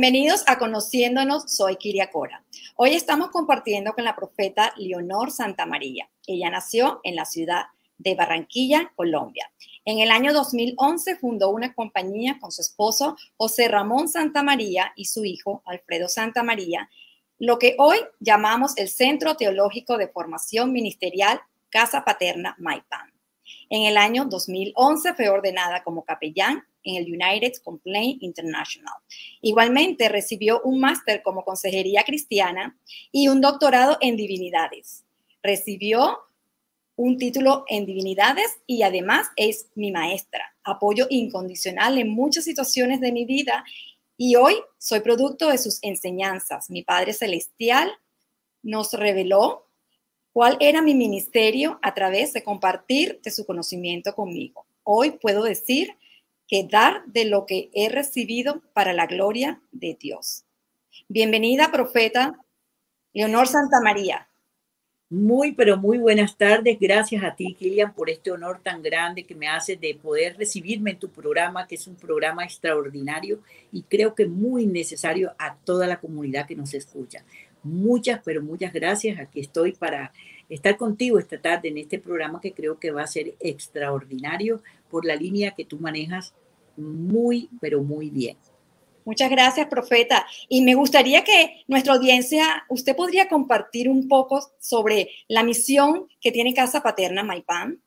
Bienvenidos a Conociéndonos, soy Kiria Cora. Hoy estamos compartiendo con la profeta Leonor Santa María. Ella nació en la ciudad de Barranquilla, Colombia. En el año 2011 fundó una compañía con su esposo José Ramón Santa María y su hijo Alfredo Santa María, lo que hoy llamamos el Centro Teológico de Formación Ministerial Casa Paterna Maipán. En el año 2011 fue ordenada como capellán en el United Complaint International. Igualmente recibió un máster como consejería cristiana y un doctorado en divinidades. Recibió un título en divinidades y además es mi maestra, apoyo incondicional en muchas situaciones de mi vida y hoy soy producto de sus enseñanzas. Mi Padre Celestial nos reveló cuál era mi ministerio a través de compartir de su conocimiento conmigo. Hoy puedo decir que dar de lo que he recibido para la gloria de Dios. Bienvenida, profeta Leonor Santa María. Muy, pero muy buenas tardes. Gracias a ti, Kilian, por este honor tan grande que me haces de poder recibirme en tu programa, que es un programa extraordinario y creo que muy necesario a toda la comunidad que nos escucha. Muchas, pero muchas gracias. Aquí estoy para estar contigo esta tarde en este programa que creo que va a ser extraordinario por la línea que tú manejas muy, pero muy bien. Muchas gracias, profeta. Y me gustaría que nuestra audiencia, usted podría compartir un poco sobre la misión que tiene Casa Paterna Maipán.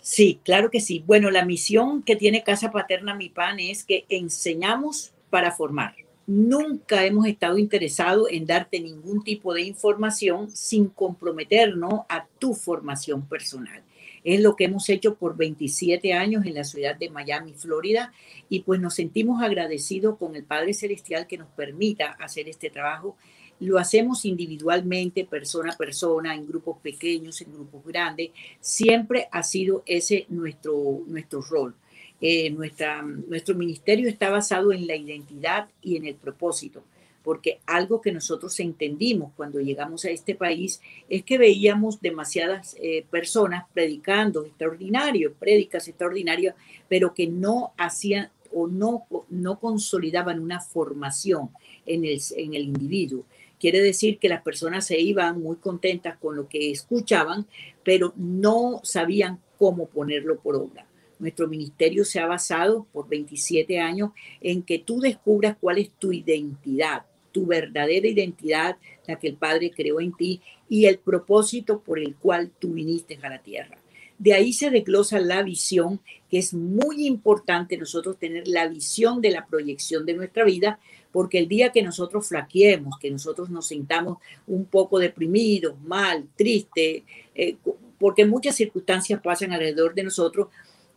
Sí, claro que sí. Bueno, la misión que tiene Casa Paterna Maipán es que enseñamos para formar. Nunca hemos estado interesados en darte ningún tipo de información sin comprometernos a tu formación personal. Es lo que hemos hecho por 27 años en la ciudad de Miami, Florida, y pues nos sentimos agradecidos con el Padre Celestial que nos permita hacer este trabajo. Lo hacemos individualmente, persona a persona, en grupos pequeños, en grupos grandes. Siempre ha sido ese nuestro, nuestro rol. Eh, nuestra, nuestro ministerio está basado en la identidad y en el propósito porque algo que nosotros entendimos cuando llegamos a este país es que veíamos demasiadas eh, personas predicando extraordinario, prédicas extraordinarias, pero que no hacían o no, no consolidaban una formación en el, en el individuo. Quiere decir que las personas se iban muy contentas con lo que escuchaban, pero no sabían cómo ponerlo por obra. Nuestro ministerio se ha basado por 27 años en que tú descubras cuál es tu identidad, tu verdadera identidad, la que el Padre creó en ti, y el propósito por el cual tú viniste a la tierra. De ahí se desglosa la visión, que es muy importante nosotros tener la visión de la proyección de nuestra vida, porque el día que nosotros flaqueemos, que nosotros nos sintamos un poco deprimidos, mal, tristes, eh, porque muchas circunstancias pasan alrededor de nosotros,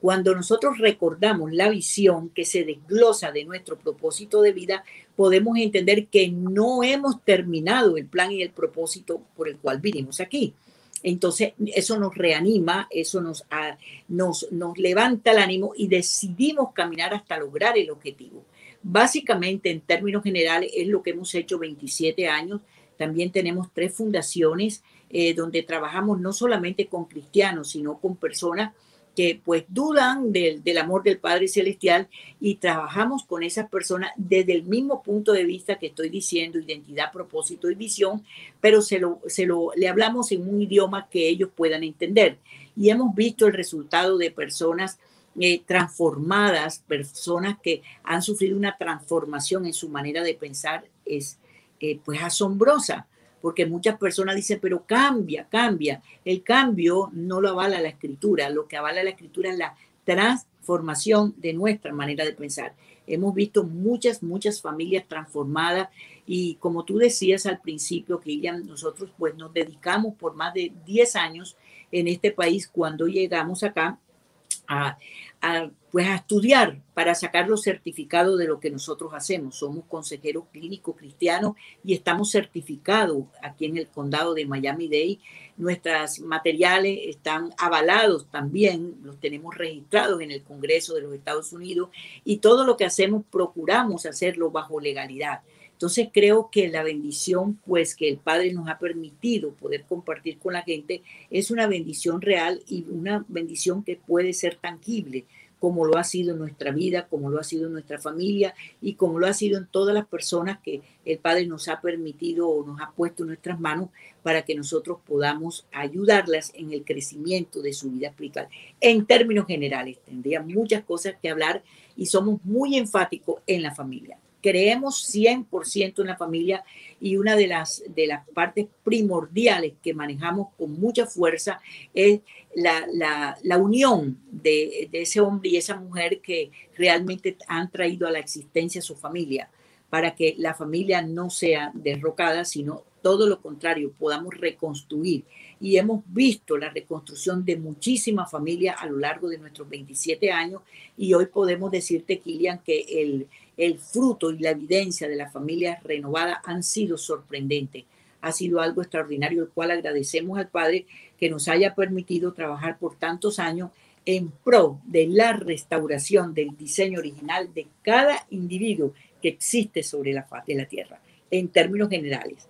cuando nosotros recordamos la visión que se desglosa de nuestro propósito de vida, podemos entender que no hemos terminado el plan y el propósito por el cual vinimos aquí. Entonces, eso nos reanima, eso nos, nos, nos levanta el ánimo y decidimos caminar hasta lograr el objetivo. Básicamente, en términos generales, es lo que hemos hecho 27 años. También tenemos tres fundaciones eh, donde trabajamos no solamente con cristianos, sino con personas que pues dudan del, amor del Padre Celestial y trabajamos con esas personas desde el mismo punto de vista que estoy diciendo, identidad, propósito y visión, pero se lo, se lo, le hablamos en un idioma que ellos puedan entender. Y hemos visto el resultado de personas eh, transformadas, personas que han sufrido una transformación en su manera de pensar, es eh, pues asombrosa porque muchas personas dicen, pero cambia, cambia. El cambio no lo avala la escritura, lo que avala la escritura es la transformación de nuestra manera de pensar. Hemos visto muchas, muchas familias transformadas y como tú decías al principio, ya nosotros pues nos dedicamos por más de 10 años en este país cuando llegamos acá a, pues a estudiar para sacar los certificados de lo que nosotros hacemos. Somos consejeros clínicos cristianos y estamos certificados aquí en el condado de Miami-Dade. Nuestros materiales están avalados también, los tenemos registrados en el Congreso de los Estados Unidos y todo lo que hacemos procuramos hacerlo bajo legalidad. Entonces creo que la bendición, pues que el Padre nos ha permitido poder compartir con la gente, es una bendición real y una bendición que puede ser tangible como lo ha sido en nuestra vida, como lo ha sido en nuestra familia y como lo ha sido en todas las personas que el Padre nos ha permitido o nos ha puesto en nuestras manos para que nosotros podamos ayudarlas en el crecimiento de su vida espiritual. En términos generales, tendría muchas cosas que hablar y somos muy enfáticos en la familia creemos 100% en la familia y una de las, de las partes primordiales que manejamos con mucha fuerza es la, la, la unión de, de, ese hombre y esa mujer que realmente han traído a la existencia a su familia para que la familia no sea derrocada, sino todo lo contrario, podamos reconstruir. Y hemos visto la reconstrucción de muchísimas familias a lo largo de nuestros 27 años y hoy podemos decirte, Kilian, que el, el fruto y la evidencia de la familia renovada han sido sorprendentes. Ha sido algo extraordinario, el cual agradecemos al Padre que nos haya permitido trabajar por tantos años en pro de la restauración del diseño original de cada individuo que existe sobre la faz de la tierra, en términos generales.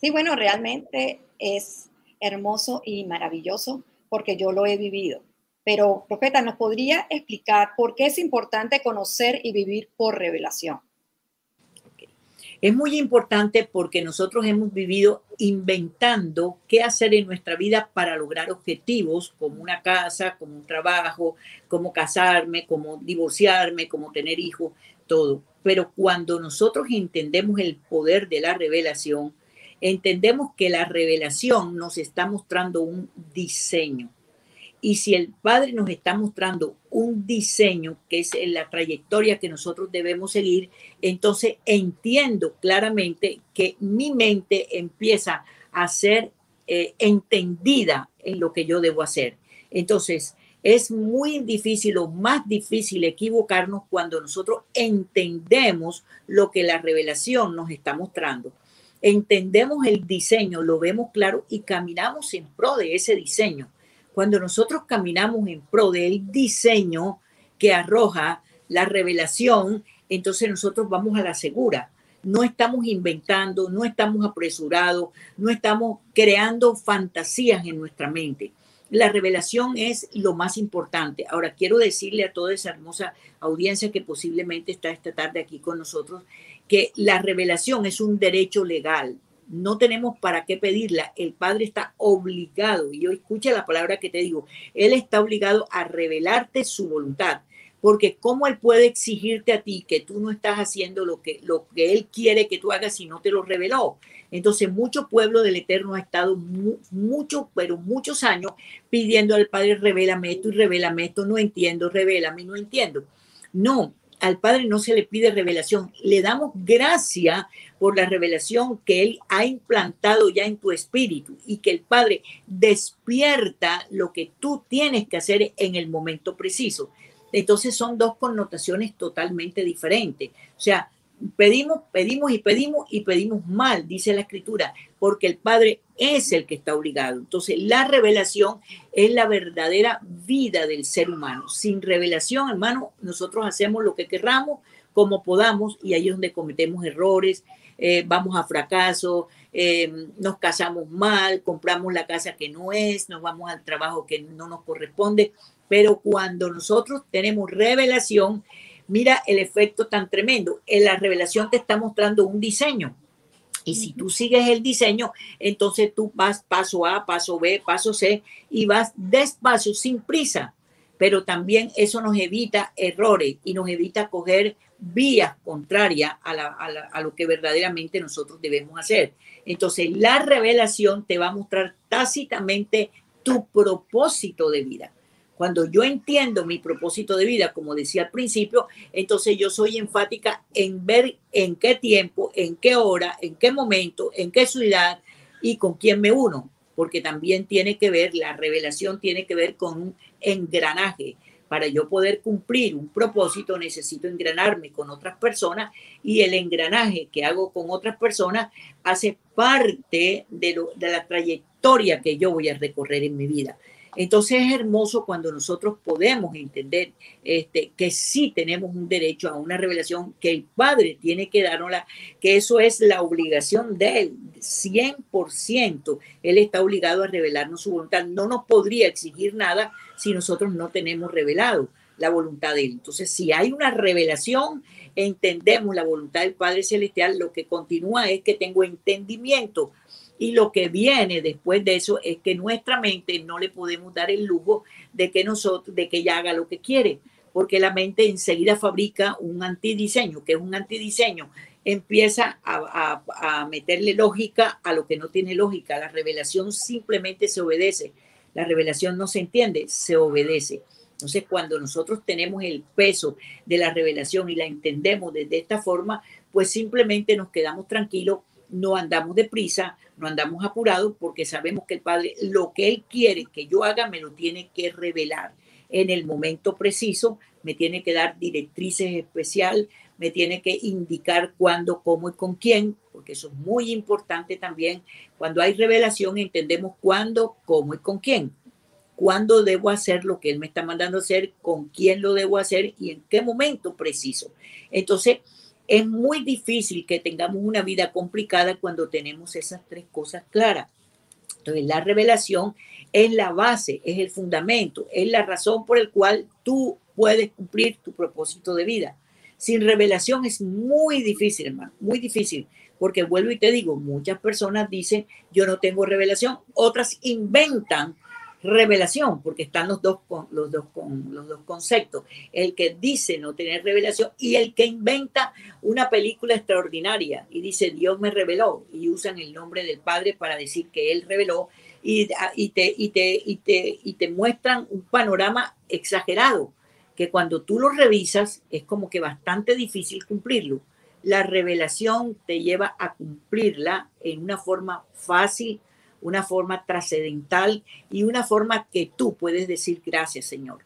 Sí, bueno, realmente es hermoso y maravilloso porque yo lo he vivido. Pero, profeta, ¿nos podría explicar por qué es importante conocer y vivir por revelación? Es muy importante porque nosotros hemos vivido inventando qué hacer en nuestra vida para lograr objetivos como una casa, como un trabajo, como casarme, como divorciarme, como tener hijos, todo. Pero cuando nosotros entendemos el poder de la revelación, entendemos que la revelación nos está mostrando un diseño. Y si el Padre nos está mostrando un diseño que es la trayectoria que nosotros debemos seguir, entonces entiendo claramente que mi mente empieza a ser eh, entendida en lo que yo debo hacer. Entonces, es muy difícil o más difícil equivocarnos cuando nosotros entendemos lo que la revelación nos está mostrando. Entendemos el diseño, lo vemos claro y caminamos en pro de ese diseño. Cuando nosotros caminamos en pro del diseño que arroja la revelación, entonces nosotros vamos a la segura. No estamos inventando, no estamos apresurados, no estamos creando fantasías en nuestra mente. La revelación es lo más importante. Ahora quiero decirle a toda esa hermosa audiencia que posiblemente está esta tarde aquí con nosotros que la revelación es un derecho legal no tenemos para qué pedirla. El Padre está obligado, y yo escucha la palabra que te digo, Él está obligado a revelarte su voluntad. Porque ¿cómo Él puede exigirte a ti que tú no estás haciendo lo que, lo que Él quiere que tú hagas si no te lo reveló? Entonces, mucho pueblo del Eterno ha estado mucho, pero muchos años pidiendo al Padre, revélame esto y revélame esto, no entiendo, revélame, no entiendo. No, al Padre no se le pide revelación, le damos gracia por la revelación que Él ha implantado ya en tu espíritu y que el Padre despierta lo que tú tienes que hacer en el momento preciso. Entonces son dos connotaciones totalmente diferentes. O sea, pedimos, pedimos y pedimos y pedimos mal, dice la escritura, porque el Padre es el que está obligado. Entonces, la revelación es la verdadera vida del ser humano. Sin revelación, hermano, nosotros hacemos lo que querramos, como podamos, y ahí es donde cometemos errores, eh, vamos a fracaso, eh, nos casamos mal, compramos la casa que no es, nos vamos al trabajo que no nos corresponde. Pero cuando nosotros tenemos revelación, Mira el efecto tan tremendo. En la revelación te está mostrando un diseño. Y si tú sigues el diseño, entonces tú vas paso A, paso B, paso C y vas despacio, sin prisa. Pero también eso nos evita errores y nos evita coger vías contrarias a, a lo que verdaderamente nosotros debemos hacer. Entonces, la revelación te va a mostrar tácitamente tu propósito de vida. Cuando yo entiendo mi propósito de vida, como decía al principio, entonces yo soy enfática en ver en qué tiempo, en qué hora, en qué momento, en qué ciudad y con quién me uno, porque también tiene que ver, la revelación tiene que ver con un engranaje. Para yo poder cumplir un propósito necesito engranarme con otras personas y el engranaje que hago con otras personas hace parte de, de la trayectoria que yo voy a recorrer en mi vida. Entonces es hermoso cuando nosotros podemos entender este, que sí tenemos un derecho a una revelación, que el Padre tiene que darnosla, que eso es la obligación de Él, 100%. Él está obligado a revelarnos su voluntad. No nos podría exigir nada si nosotros no tenemos revelado la voluntad de Él. Entonces, si hay una revelación, entendemos la voluntad del Padre Celestial, lo que continúa es que tengo entendimiento y lo que viene después de eso es que nuestra mente no le podemos dar el lujo de que nosotros, de que ella haga lo que quiere, porque la mente enseguida fabrica un antidiseño, que es un antidiseño, empieza a, a meterle lógica a lo que no tiene lógica. La revelación simplemente se obedece. La revelación no se entiende, se obedece. Entonces, cuando nosotros tenemos el peso de la revelación y la entendemos desde esta forma, pues simplemente nos quedamos tranquilos no andamos deprisa, no andamos apurados porque sabemos que el Padre lo que Él quiere que yo haga me lo tiene que revelar en el momento preciso, me tiene que dar directrices especial, me tiene que indicar cuándo, cómo y con quién, porque eso es muy importante también. Cuando hay revelación entendemos cuándo, cómo y con quién. Cuándo debo hacer lo que Él me está mandando hacer, con quién lo debo hacer y en qué momento preciso. Entonces, es muy difícil que tengamos una vida complicada cuando tenemos esas tres cosas claras. Entonces, la revelación es la base, es el fundamento, es la razón por la cual tú puedes cumplir tu propósito de vida. Sin revelación es muy difícil, hermano, muy difícil, porque vuelvo y te digo, muchas personas dicen, yo no tengo revelación, otras inventan revelación, porque están los dos, con, los, dos con, los dos conceptos, el que dice no tener revelación y el que inventa una película extraordinaria y dice Dios me reveló y usan el nombre del Padre para decir que Él reveló y, y, te, y, te, y, te, y te muestran un panorama exagerado, que cuando tú lo revisas es como que bastante difícil cumplirlo. La revelación te lleva a cumplirla en una forma fácil, una forma trascendental y una forma que tú puedes decir gracias, Señor,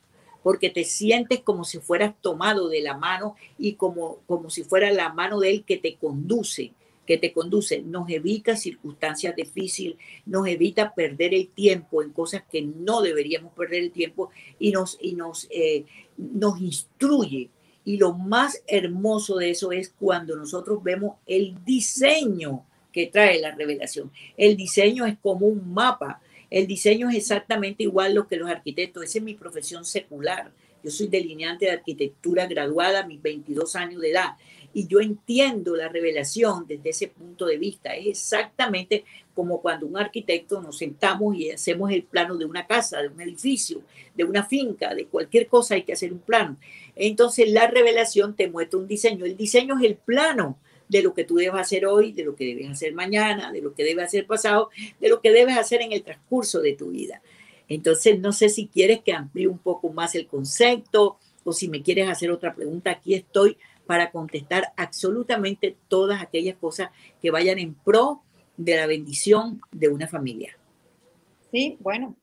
porque te sientes como si fueras tomado de la mano y como, como si fuera la mano de Él que te conduce, que te conduce, nos evita circunstancias difíciles, nos evita perder el tiempo en cosas que no deberíamos perder el tiempo y nos, y nos, eh, nos instruye. Y lo más hermoso de eso es cuando nosotros vemos el diseño que trae la revelación. El diseño es como un mapa. El diseño es exactamente igual lo que los arquitectos. Esa es mi profesión secular. Yo soy delineante de arquitectura graduada a mis 22 años de edad y yo entiendo la revelación desde ese punto de vista. Es exactamente como cuando un arquitecto nos sentamos y hacemos el plano de una casa, de un edificio, de una finca, de cualquier cosa hay que hacer un plano. Entonces la revelación te muestra un diseño. El diseño es el plano de lo que tú debes hacer hoy, de lo que debes hacer mañana, de lo que debes hacer pasado, de lo que debes hacer en el transcurso de tu vida. Entonces, no sé si quieres que amplíe un poco más el concepto o si me quieres hacer otra pregunta, aquí estoy para contestar absolutamente todas aquellas cosas que vayan en pro de la bendición de una familia. Sí, bueno,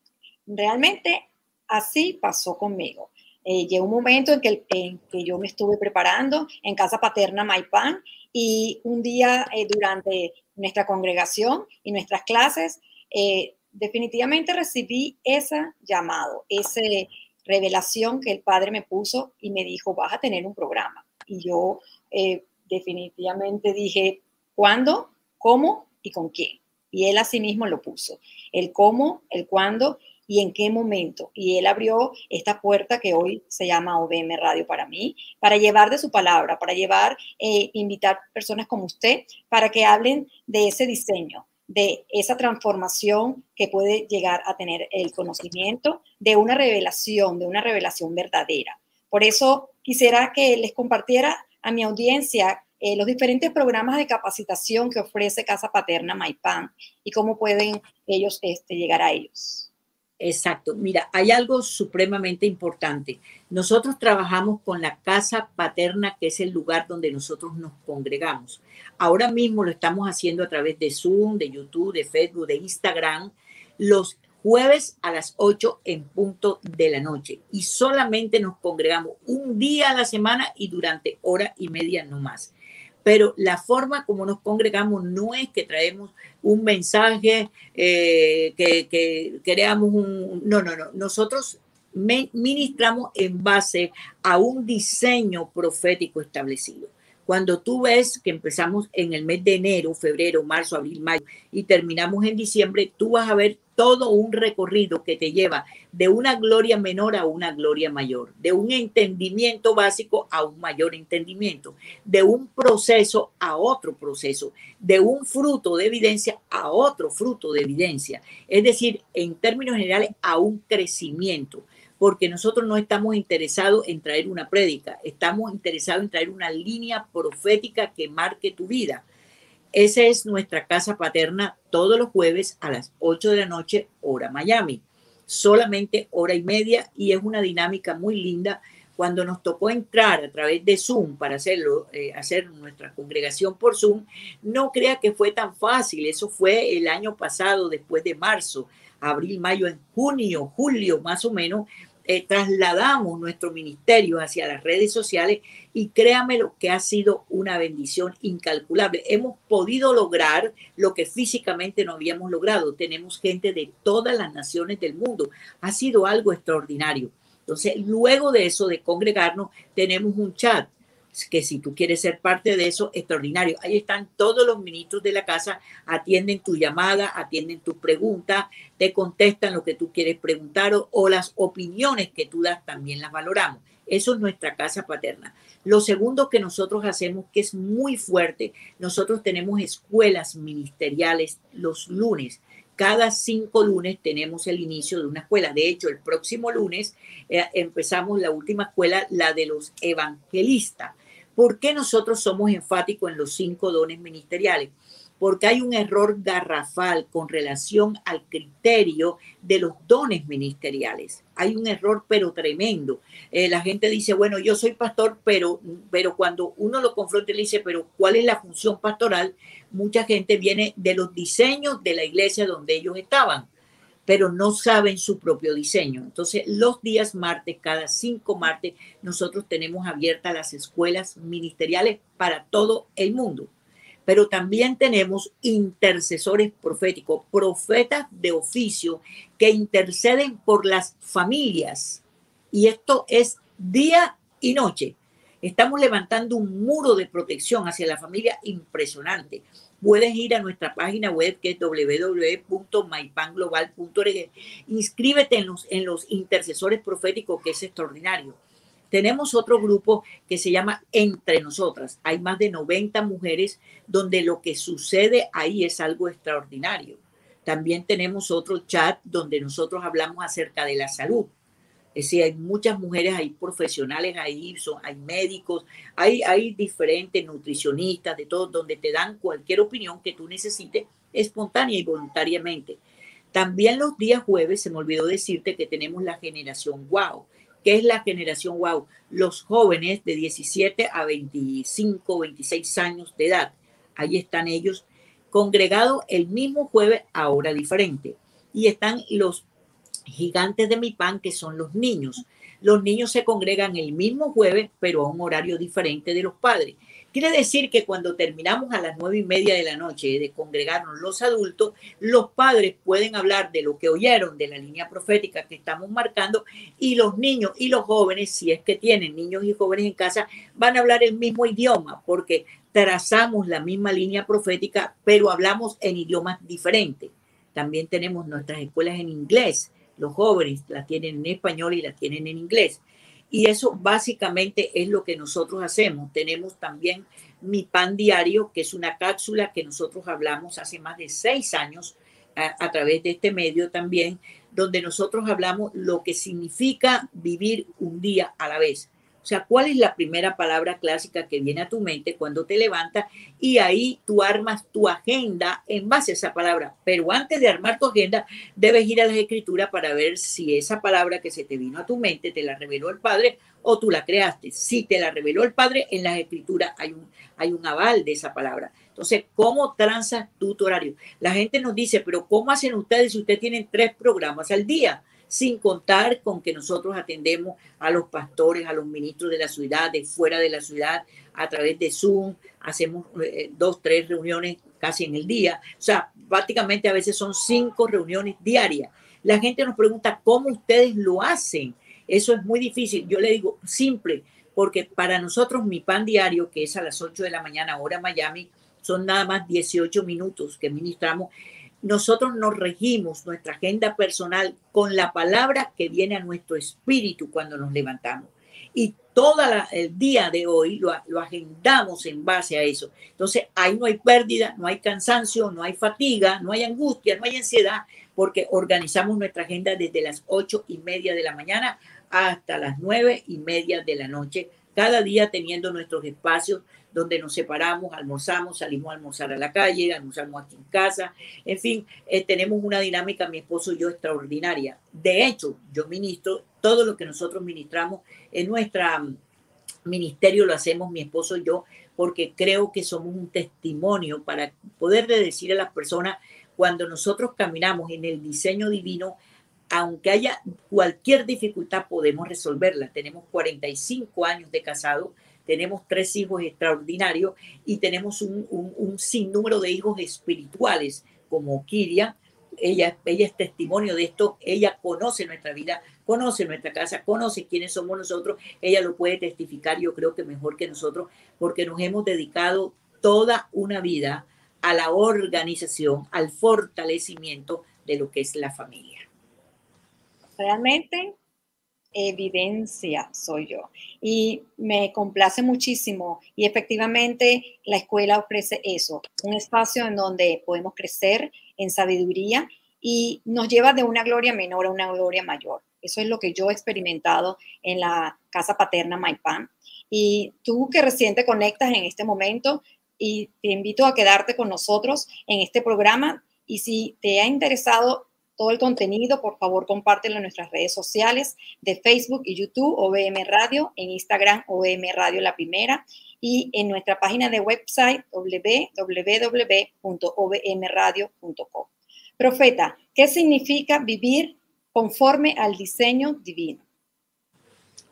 realmente así pasó conmigo. Eh, llegó un momento en que, yo me estuve preparando en casa paterna Maipán y un día eh, durante nuestra congregación y nuestras clases, eh, definitivamente recibí ese llamado, esa revelación que el Padre me puso y me dijo, vas a tener un programa. Y yo eh, definitivamente dije, ¿cuándo? ¿Cómo? ¿Y con quién? Y él asimismo lo puso. El cómo, el cuándo y en qué momento. Y él abrió esta puerta que hoy se llama OBM Radio para mí, para llevar de su palabra, para llevar, eh, invitar personas como usted, para que hablen de ese diseño, de esa transformación que puede llegar a tener el conocimiento, de una revelación, de una revelación verdadera. Por eso quisiera que les compartiera a mi audiencia eh, los diferentes programas de capacitación que ofrece Casa Paterna Maipán y cómo pueden ellos este, llegar a ellos. Exacto. Mira, hay algo supremamente importante. Nosotros trabajamos con la casa paterna, que es el lugar donde nosotros nos congregamos. Ahora mismo lo estamos haciendo a través de Zoom, de YouTube, de Facebook, de Instagram, los jueves a las 8 en punto de la noche. Y solamente nos congregamos un día a la semana y durante hora y media no más pero la forma como nos congregamos no es que traemos un mensaje, eh, que, que creamos un... No, no, no. Nosotros ministramos en base a un diseño profético establecido. Cuando tú ves que empezamos en el mes de enero, febrero, marzo, abril, mayo y terminamos en diciembre, tú vas a ver todo un recorrido que te lleva de una gloria menor a una gloria mayor, de un entendimiento básico a un mayor entendimiento, de un proceso a otro proceso, de un fruto de evidencia a otro fruto de evidencia. Es decir, en términos generales, a un crecimiento porque nosotros no estamos interesados en traer una prédica, estamos interesados en traer una línea profética que marque tu vida. Esa es nuestra casa paterna todos los jueves a las 8 de la noche, hora Miami. Solamente hora y media y es una dinámica muy linda. Cuando nos tocó entrar a través de Zoom para hacerlo, eh, hacer nuestra congregación por Zoom, no crea que fue tan fácil. Eso fue el año pasado, después de marzo abril, mayo, en junio, julio más o menos, eh, trasladamos nuestro ministerio hacia las redes sociales y créame lo que ha sido una bendición incalculable. Hemos podido lograr lo que físicamente no habíamos logrado. Tenemos gente de todas las naciones del mundo. Ha sido algo extraordinario. Entonces, luego de eso, de congregarnos, tenemos un chat que si tú quieres ser parte de eso, extraordinario. Ahí están todos los ministros de la casa, atienden tu llamada, atienden tu pregunta, te contestan lo que tú quieres preguntar o, las opiniones que tú das también las valoramos. Eso es nuestra casa paterna. Lo segundo que nosotros hacemos, que es muy fuerte, nosotros tenemos escuelas ministeriales los lunes. Cada cinco lunes tenemos el inicio de una escuela. De hecho, el próximo lunes eh, empezamos la última escuela, la de los evangelistas. ¿Por qué nosotros somos enfáticos en los cinco dones ministeriales? Porque hay un error garrafal con relación al criterio de los dones ministeriales. Hay un error pero tremendo. Eh, la gente dice, bueno, yo soy pastor, pero, pero cuando uno lo confronta y le dice, pero ¿cuál es la función pastoral? Mucha gente viene de los diseños de la iglesia donde ellos estaban pero no saben su propio diseño. Entonces, los días martes, cada cinco martes, nosotros tenemos abiertas las escuelas ministeriales para todo el mundo. Pero también tenemos intercesores proféticos, profetas de oficio que interceden por las familias. Y esto es día y noche. Estamos levantando un muro de protección hacia la familia impresionante puedes ir a nuestra página web que es www.mypanglobal.org. Inscríbete en los, en los intercesores proféticos, que es extraordinario. Tenemos otro grupo que se llama Entre Nosotras. Hay más de 90 mujeres donde lo que sucede ahí es algo extraordinario. También tenemos otro chat donde nosotros hablamos acerca de la salud. Es decir, hay muchas mujeres, hay profesionales ahí, son, hay médicos, hay, hay diferentes nutricionistas, de todo, donde te dan cualquier opinión que tú necesites espontánea y voluntariamente. También los días jueves, se me olvidó decirte que tenemos la generación wow. ¿Qué es la generación wow? Los jóvenes de 17 a 25, 26 años de edad. Ahí están ellos congregados el mismo jueves a hora diferente. Y están los gigantes de mi pan, que son los niños. Los niños se congregan el mismo jueves, pero a un horario diferente de los padres. Quiere decir que cuando terminamos a las nueve y media de la noche de congregarnos los adultos, los padres pueden hablar de lo que oyeron de la línea profética que estamos marcando y los niños y los jóvenes, si es que tienen niños y jóvenes en casa, van a hablar el mismo idioma porque trazamos la misma línea profética, pero hablamos en idiomas diferentes. También tenemos nuestras escuelas en inglés los jóvenes las tienen en español y las tienen en inglés. Y eso básicamente es lo que nosotros hacemos. Tenemos también Mi Pan Diario, que es una cápsula que nosotros hablamos hace más de seis años a, a, través de este medio también, donde nosotros hablamos lo que significa vivir un día a la vez. O sea, ¿cuál es la primera palabra clásica que viene a tu mente cuando te levantas? Y ahí tú armas tu agenda en base a esa palabra. Pero antes de armar tu agenda, debes ir a la escritura para ver si esa palabra que se te vino a tu mente te la reveló el Padre o tú la creaste. Si te la reveló el Padre, en las escrituras hay un, hay un aval de esa palabra. Entonces, ¿cómo transas tu horario? La gente nos dice, pero ¿cómo hacen ustedes si ustedes tienen tres programas al día? Sin contar con que nosotros atendemos a los pastores, a los ministros de la ciudad, de fuera de la ciudad, a través de Zoom, hacemos eh, dos, tres reuniones casi en el día, o sea, prácticamente a veces son cinco reuniones diarias. La gente nos pregunta cómo ustedes lo hacen. Eso es muy difícil. Yo le digo, simple, porque para nosotros mi pan diario, que es a las 8 de la mañana, hora Miami, son nada más 18 minutos que ministramos nosotros nos regimos nuestra agenda personal con la palabra que viene a nuestro espíritu cuando nos levantamos. Y todo el día de hoy lo, lo, agendamos en base a eso. Entonces, ahí no hay pérdida, no hay cansancio, no hay fatiga, no hay angustia, no hay ansiedad, porque organizamos nuestra agenda desde las ocho y media de la mañana hasta las nueve y media de la noche, cada día teniendo nuestros espacios donde nos separamos, almorzamos, salimos a almorzar a la calle, almorzamos aquí en casa, en fin, eh, tenemos una dinámica, mi esposo y yo, extraordinaria. De hecho, yo ministro, todo lo que nosotros ministramos en nuestra mm, ministerio lo hacemos mi esposo y yo, porque creo que somos un testimonio para poder decir a las personas, cuando nosotros caminamos en el diseño divino, aunque haya cualquier dificultad, podemos resolverla. Tenemos 45 años de casado, tenemos tres hijos extraordinarios y tenemos un, sinnúmero de hijos espirituales, como Kiria. Ella, ella es testimonio de esto, ella conoce nuestra vida, conoce nuestra casa, conoce quiénes somos nosotros, ella lo puede testificar, yo creo que mejor que nosotros, porque nos hemos dedicado toda una vida a la organización, al fortalecimiento de lo que es la familia. Realmente evidencia soy yo. Y me complace muchísimo y efectivamente la escuela ofrece eso, un espacio en donde podemos crecer en sabiduría y nos lleva de una gloria menor a una gloria mayor. Eso es lo que yo he experimentado en la casa paterna Maipán. Y tú que recién te conectas en este momento y te invito a quedarte con nosotros en este programa. Y si te ha interesado todo el contenido, por favor, compártelo en nuestras redes sociales de Facebook y YouTube, OBM Radio, en Instagram, OBM Radio La Primera, y en nuestra página de website www.obmradio.com. Profeta, ¿qué significa vivir conforme al diseño divino?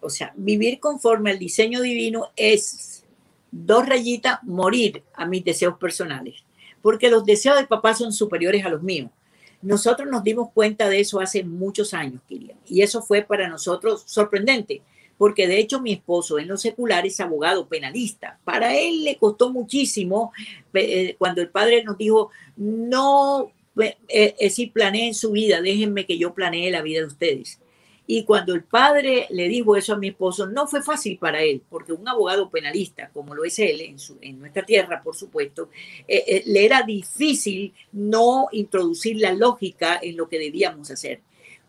O sea, vivir conforme al diseño divino es dos rayitas, morir a mis deseos personales, porque los deseos de papá son superiores a los míos. Nosotros nos dimos cuenta de eso hace muchos años, Kirian, y eso fue para nosotros sorprendente, porque de hecho mi esposo en lo secular es abogado penalista. Para él le costó muchísimo eh, cuando el padre nos dijo, no, eh, eh, decir, planeen su vida, déjenme que yo planee la vida de ustedes. Y cuando el padre le dijo eso a mi esposo, no fue fácil para él, porque un abogado penalista, como lo es él en, nuestra tierra, por supuesto, eh, eh, le era difícil no introducir la lógica en lo que debíamos hacer.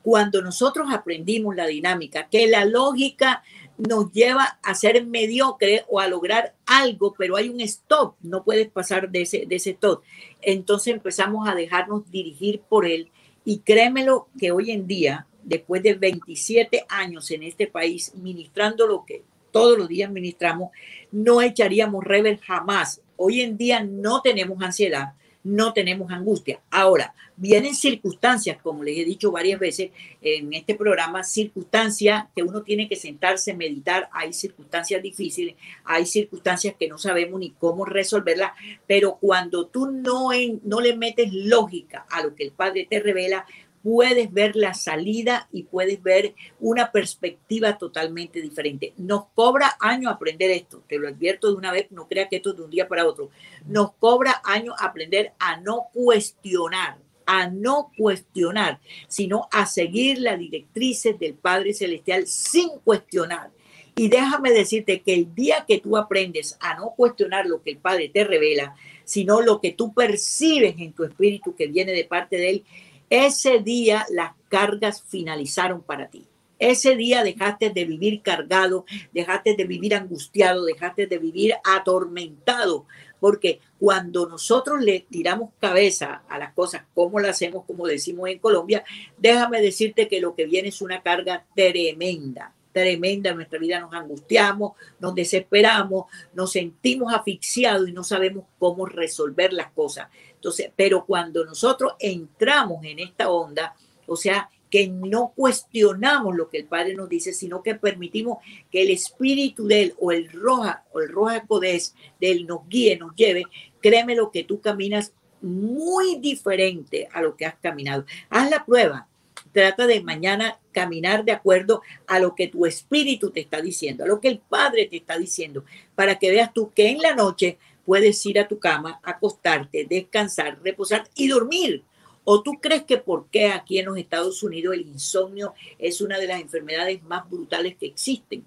Cuando nosotros aprendimos la dinámica, que la lógica nos lleva a ser mediocre o a lograr algo, pero hay un stop, no puedes pasar de ese, de ese stop. Entonces empezamos a dejarnos dirigir por él y créemelo que hoy en día después de 27 años en este país, ministrando lo que todos los días ministramos, no echaríamos rever jamás. Hoy en día no tenemos ansiedad, no tenemos angustia. Ahora, vienen circunstancias, como les he dicho varias veces en este programa, circunstancias que uno tiene que sentarse, meditar. Hay circunstancias difíciles, hay circunstancias que no sabemos ni cómo resolverlas, pero cuando tú no, no le metes lógica a lo que el Padre te revela, puedes ver la salida y puedes ver una perspectiva totalmente diferente. Nos cobra años aprender esto, te lo advierto de una vez, no crea que esto es de un día para otro. Nos cobra años aprender a no cuestionar, a no cuestionar, sino a seguir las directrices del Padre Celestial sin cuestionar. Y déjame decirte que el día que tú aprendes a no cuestionar lo que el Padre te revela, sino lo que tú percibes en tu espíritu que viene de parte de Él, ese día las cargas finalizaron para ti. Ese día dejaste de vivir cargado, dejaste de vivir angustiado, dejaste de vivir atormentado, porque cuando nosotros le tiramos cabeza a las cosas como las hacemos, como decimos en Colombia, déjame decirte que lo que viene es una carga tremenda, tremenda en nuestra vida. Nos angustiamos, nos desesperamos, nos sentimos asfixiados y no sabemos cómo resolver las cosas. Entonces, pero cuando nosotros entramos en esta onda, o sea, que no cuestionamos lo que el Padre nos dice, sino que permitimos que el espíritu de Él o el roja o el roja codés de Él nos guíe, nos lleve, créeme lo que tú caminas muy diferente a lo que has caminado. Haz la prueba. Trata de mañana caminar de acuerdo a lo que tu espíritu te está diciendo, a lo que el Padre te está diciendo, para que veas tú que en la noche puedes ir a tu cama, acostarte, descansar, reposar y dormir. ¿O tú crees que por qué aquí en los Estados Unidos el insomnio es una de las enfermedades más brutales que existen?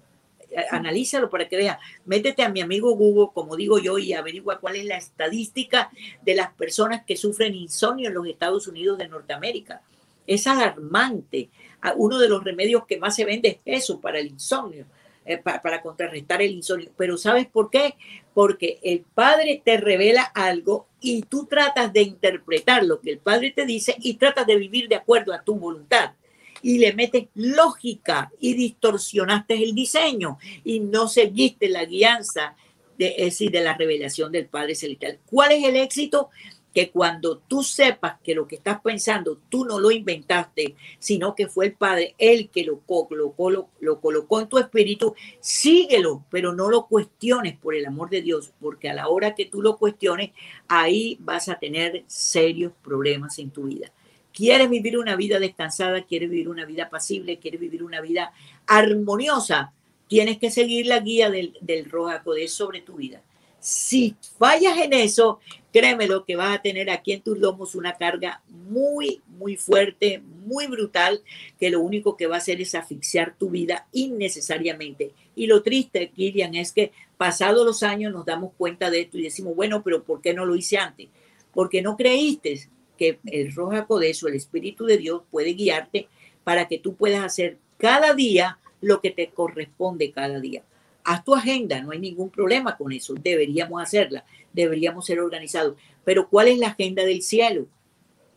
analízalo para que veas. Métete a mi amigo Google, como digo yo, y averigua cuál es la estadística de las personas que sufren insomnio en los Estados Unidos de Norteamérica. Es alarmante. Ah, uno de los remedios que más se vende es eso para el insomnio. Eh, para, contrarrestar el insomnio. Pero ¿sabes por qué? Porque el Padre te revela algo y tú tratas de interpretar lo que el Padre te dice y tratas de vivir de acuerdo a tu voluntad. Y le metes lógica y distorsionaste el diseño y no seguiste la guianza de, de la revelación del Padre Celestial. ¿Cuál es el éxito? Que cuando tú sepas que lo que estás pensando tú no lo inventaste, sino que fue el Padre el que lo colocó, lo, lo, colocó en tu espíritu, síguelo, pero no lo cuestiones por el amor de Dios, porque a la hora que tú lo cuestiones, ahí vas a tener serios problemas en tu vida. ¿Quieres vivir una vida descansada? ¿Quieres vivir una vida pasible? ¿Quieres vivir una vida armoniosa? Tienes que seguir la guía del, del Roja sobre tu vida. Si fallas en eso, créeme lo que vas a tener aquí en tus lomos una carga muy, muy fuerte, muy brutal, que lo único que va a hacer es asfixiar tu vida innecesariamente. Y lo triste, Kirian, es que pasados los años nos damos cuenta de esto y decimos, bueno, pero ¿por qué no lo hice antes? Porque no creíste que el Roja Codeso, el Espíritu de Dios, puede guiarte para que tú puedas hacer cada día lo que te corresponde cada día haz tu agenda, no hay ningún problema con eso, deberíamos hacerla, deberíamos ser organizados. Pero ¿cuál es la agenda del cielo?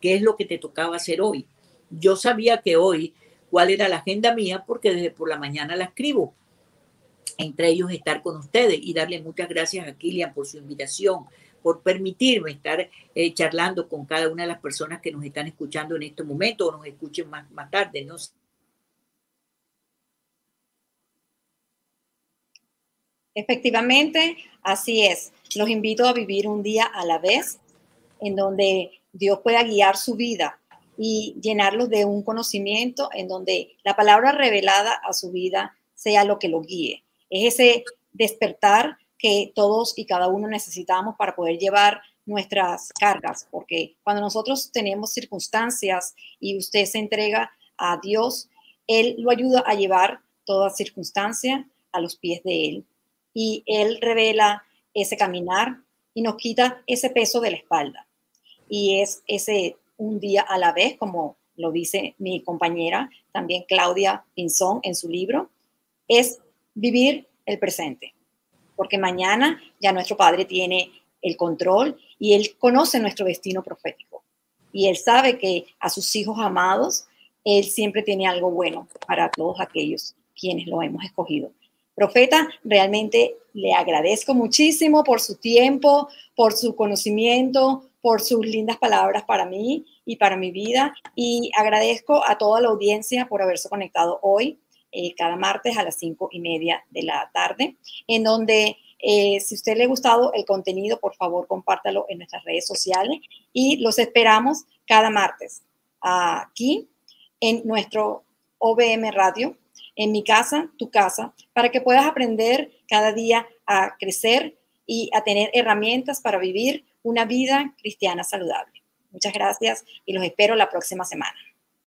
¿Qué es lo que te tocaba hacer hoy? Yo sabía que hoy, ¿cuál era la agenda mía? Porque desde por la mañana la escribo. Entre ellos estar con ustedes y darle muchas gracias a Kilian por su invitación, por permitirme estar eh, charlando con cada una de las personas que nos están escuchando en este momento o nos escuchen más, más tarde. No Efectivamente, así es. Los invito a vivir un día a la vez, en donde Dios pueda guiar su vida y llenarlos de un conocimiento en donde la palabra revelada a su vida sea lo que lo guíe. Es ese despertar que todos y cada uno necesitamos para poder llevar nuestras cargas, porque cuando nosotros tenemos circunstancias y usted se entrega a Dios, Él lo ayuda a llevar toda circunstancia a los pies de Él y Él revela ese caminar y nos quita ese peso de la espalda. Y es ese un día a la vez, como lo dice mi compañera, también Claudia Pinzón en su libro, es vivir el presente, porque mañana ya nuestro Padre tiene el control y Él conoce nuestro destino profético. Y Él sabe que a sus hijos amados, Él siempre tiene algo bueno para todos aquellos quienes lo hemos escogido. Profeta, realmente le agradezco muchísimo por su tiempo, por su conocimiento, por sus lindas palabras para mí y para mi vida. Y agradezco a toda la audiencia por haberse conectado hoy, eh, cada martes a las cinco y media de la tarde, en donde eh, si a usted le ha gustado el contenido, por favor, compártalo en nuestras redes sociales y los esperamos cada martes aquí en nuestro OBM Radio en mi casa, tu casa, para que puedas aprender cada día a crecer y a tener herramientas para vivir una vida cristiana saludable. Muchas gracias y los espero la próxima semana.